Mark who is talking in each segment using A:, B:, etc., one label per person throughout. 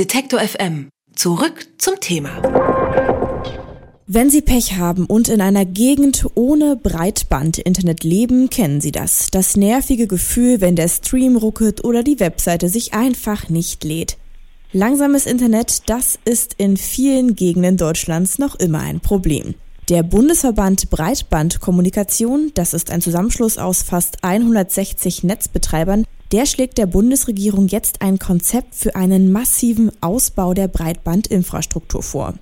A: Detektor FM. Zurück zum Thema.
B: Wenn Sie Pech haben und in einer Gegend ohne Breitband-Internet leben, kennen Sie das. Das nervige Gefühl, wenn der Stream ruckelt oder die Webseite sich einfach nicht lädt. Langsames Internet, das ist in vielen Gegenden Deutschlands noch immer ein Problem. Der Bundesverband Breitbandkommunikation, das ist ein Zusammenschluss aus fast 160 Netzbetreibern, der schlägt der Bundesregierung jetzt ein Konzept für einen massiven Ausbau der Breitbandinfrastruktur vor.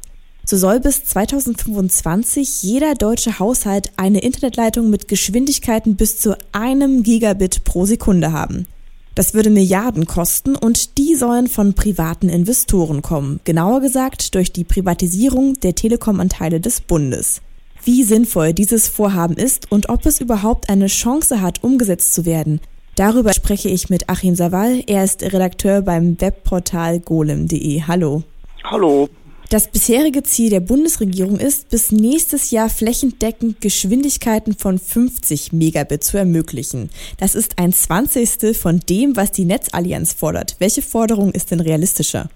B: So soll bis 2025 jeder deutsche Haushalt eine Internetleitung mit Geschwindigkeiten bis zu einem Gigabit pro Sekunde haben. Das würde Milliarden kosten und die sollen von privaten Investoren kommen. Genauer gesagt durch die Privatisierung der Telekom-Anteile des Bundes. Wie sinnvoll dieses Vorhaben ist und ob es überhaupt eine Chance hat, umgesetzt zu werden, Darüber spreche ich mit Achim Sawal. Er ist Redakteur beim Webportal golem.de. Hallo.
C: Hallo.
B: Das bisherige Ziel der Bundesregierung ist, bis nächstes Jahr flächendeckend Geschwindigkeiten von 50 Megabit zu ermöglichen. Das ist ein Zwanzigstel von dem, was die Netzallianz fordert. Welche Forderung ist denn realistischer?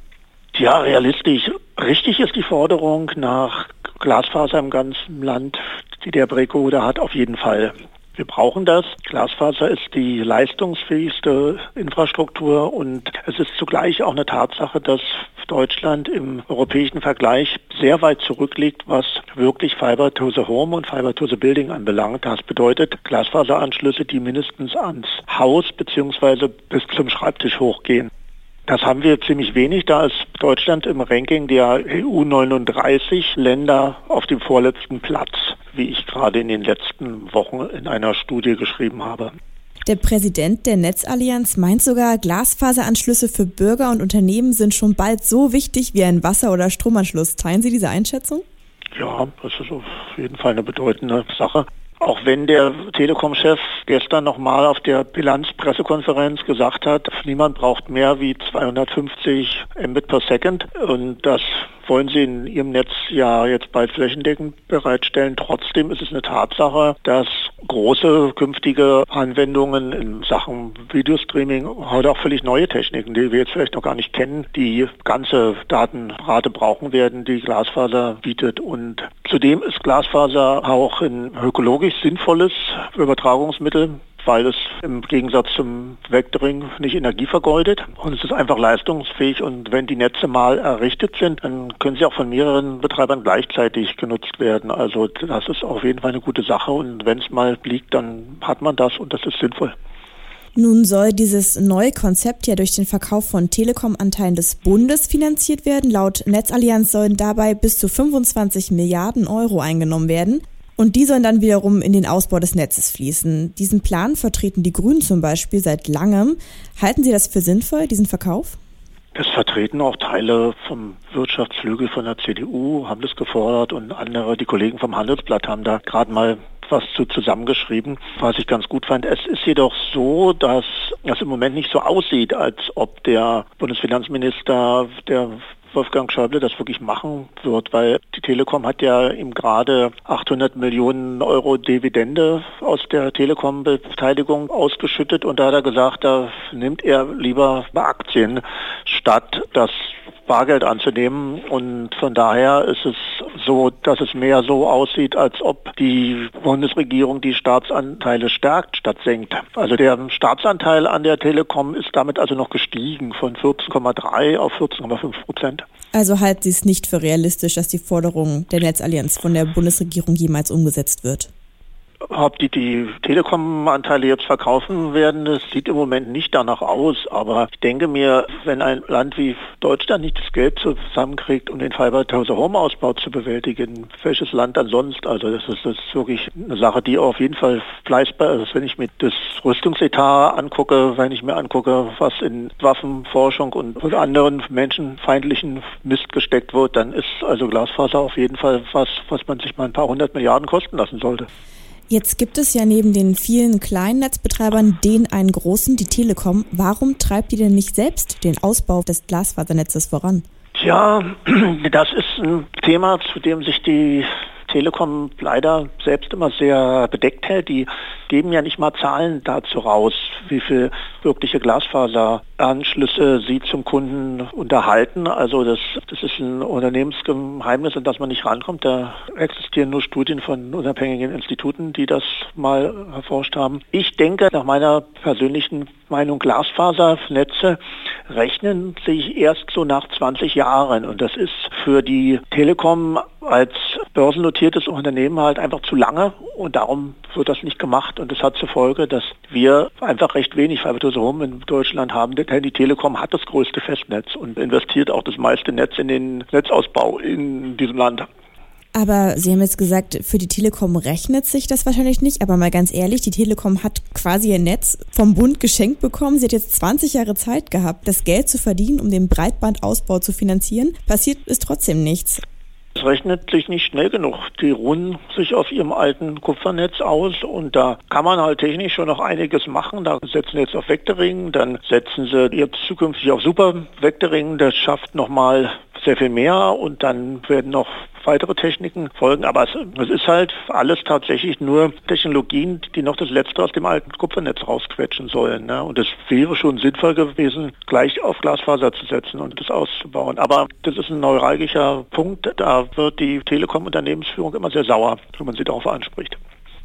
C: Ja, realistisch. Richtig ist die Forderung nach Glasfaser im ganzen Land, die der Breco da hat, auf jeden Fall. Wir brauchen das. Glasfaser ist die leistungsfähigste Infrastruktur und es ist zugleich auch eine Tatsache, dass Deutschland im europäischen Vergleich sehr weit zurückliegt, was wirklich Fiber to the Home und Fiber to the Building anbelangt. Das bedeutet Glasfaseranschlüsse, die mindestens ans Haus bzw. bis zum Schreibtisch hochgehen. Das haben wir ziemlich wenig. Da ist Deutschland im Ranking der EU 39 Länder auf dem vorletzten Platz, wie ich gerade in den letzten Wochen in einer Studie geschrieben habe.
B: Der Präsident der Netzallianz meint sogar, Glasfaseranschlüsse für Bürger und Unternehmen sind schon bald so wichtig wie ein Wasser- oder Stromanschluss. Teilen Sie diese Einschätzung?
C: Ja, das ist auf jeden Fall eine bedeutende Sache. Auch wenn der Telekom-Chef gestern nochmal auf der Bilanzpressekonferenz gesagt hat, niemand braucht mehr wie 250 Mbit per Second und das wollen sie in ihrem Netz ja jetzt bald flächendeckend bereitstellen. Trotzdem ist es eine Tatsache, dass große künftige Anwendungen in Sachen Videostreaming heute auch völlig neue Techniken, die wir jetzt vielleicht noch gar nicht kennen, die ganze Datenrate brauchen werden, die Glasfaser bietet. Und zudem ist Glasfaser auch ein ökologisch sinnvolles Übertragungsmittel weil es im Gegensatz zum Vectoring nicht Energie vergeudet und es ist einfach leistungsfähig und wenn die Netze mal errichtet sind, dann können sie auch von mehreren Betreibern gleichzeitig genutzt werden. Also das ist auf jeden Fall eine gute Sache und wenn es mal liegt, dann hat man das und das ist sinnvoll.
B: Nun soll dieses neue Konzept ja durch den Verkauf von Telekom-Anteilen des Bundes finanziert werden. Laut Netzallianz sollen dabei bis zu 25 Milliarden Euro eingenommen werden. Und die sollen dann wiederum in den Ausbau des Netzes fließen. Diesen Plan vertreten die Grünen zum Beispiel seit langem. Halten Sie das für sinnvoll, diesen Verkauf?
C: Das vertreten auch Teile vom Wirtschaftsflügel von der CDU, haben das gefordert und andere, die Kollegen vom Handelsblatt haben da gerade mal was zu zusammengeschrieben, was ich ganz gut fand. Es ist jedoch so, dass es im Moment nicht so aussieht, als ob der Bundesfinanzminister, der Wolfgang Schäuble das wirklich machen wird, weil die Telekom hat ja ihm gerade 800 Millionen Euro Dividende aus der Telekom-Beteiligung ausgeschüttet und da hat er gesagt, da nimmt er lieber Aktien statt das Bargeld anzunehmen. Und von daher ist es so, dass es mehr so aussieht, als ob die Bundesregierung die Staatsanteile stärkt statt senkt. Also der Staatsanteil an der Telekom ist damit also noch gestiegen von 14,3 auf 14,5 Prozent.
B: Also halten Sie es nicht für realistisch, dass die Forderung der Netzallianz von der Bundesregierung jemals umgesetzt wird?
C: Ob die die Telekom-Anteile jetzt verkaufen werden, das sieht im Moment nicht danach aus. Aber ich denke mir, wenn ein Land wie Deutschland nicht das Geld zusammenkriegt, um den Fiber to the Home Ausbau zu bewältigen, welches Land dann sonst? Also das ist, das ist wirklich eine Sache, die auf jeden Fall fleißbar ist. Wenn ich mir das Rüstungsetat angucke, wenn ich mir angucke, was in Waffenforschung und anderen menschenfeindlichen Mist gesteckt wird, dann ist also Glasfaser auf jeden Fall was, was man sich mal ein paar hundert Milliarden kosten lassen sollte.
B: Jetzt gibt es ja neben den vielen kleinen Netzbetreibern den einen großen, die Telekom. Warum treibt die denn nicht selbst den Ausbau des Glasfasernetzes voran?
C: Tja, das ist ein Thema, zu dem sich die Telekom leider selbst immer sehr bedeckt hält. Die geben ja nicht mal Zahlen dazu raus, wie viel wirkliche Glasfaseranschlüsse sie zum Kunden unterhalten. Also das, das ist ein Unternehmensgeheimnis, an das man nicht rankommt. Da existieren nur Studien von unabhängigen Instituten, die das mal erforscht haben. Ich denke, nach meiner persönlichen Meinung, Glasfasernetze rechnen sich erst so nach 20 Jahren. Und das ist für die Telekom als börsennotiertes Unternehmen halt einfach zu lange und darum wird das nicht gemacht und das hat zur Folge, dass wir einfach recht wenig Fiber Home in Deutschland haben, denn die Telekom hat das größte Festnetz und investiert auch das meiste Netz in den Netzausbau in diesem Land.
B: Aber Sie haben jetzt gesagt, für die Telekom rechnet sich das wahrscheinlich nicht. Aber mal ganz ehrlich, die Telekom hat quasi ihr Netz vom Bund geschenkt bekommen. Sie hat jetzt 20 Jahre Zeit gehabt, das Geld zu verdienen, um den Breitbandausbau zu finanzieren. Passiert ist trotzdem nichts.
C: Es rechnet sich nicht schnell genug. Die ruhen sich auf ihrem alten Kupfernetz aus und da kann man halt technisch schon noch einiges machen. Da setzen sie jetzt auf Vectoring, dann setzen sie jetzt zukünftig auf Super Vectoring. Das schafft nochmal sehr viel mehr und dann werden noch weitere Techniken folgen. Aber es, ist halt alles tatsächlich nur Technologien, die noch das Letzte aus dem alten Kupfernetz rausquetschen sollen. Ne? Und es wäre schon sinnvoll gewesen, gleich auf Glasfaser zu setzen und das auszubauen. Aber das ist ein neuralgischer Punkt. Da wird die Telekom-Unternehmensführung immer sehr sauer, wenn man sie darauf anspricht.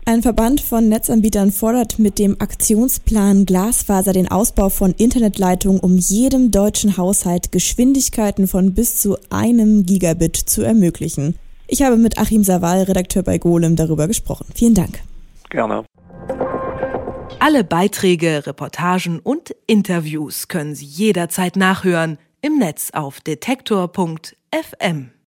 B: Ein Verband von Netzanbietern fordert mit dem Aktionsplan Glasfaser den Ausbau von Internetleitungen, um jedem deutschen Haushalt Geschwindigkeiten von bis zu einem Gigabit zu ermöglichen. Ich habe mit Achim Sawal, Redakteur bei Golem, darüber gesprochen. Vielen Dank.
C: Gerne.
A: Alle Beiträge, Reportagen und Interviews können Sie jederzeit nachhören im Netz auf detektor.fm.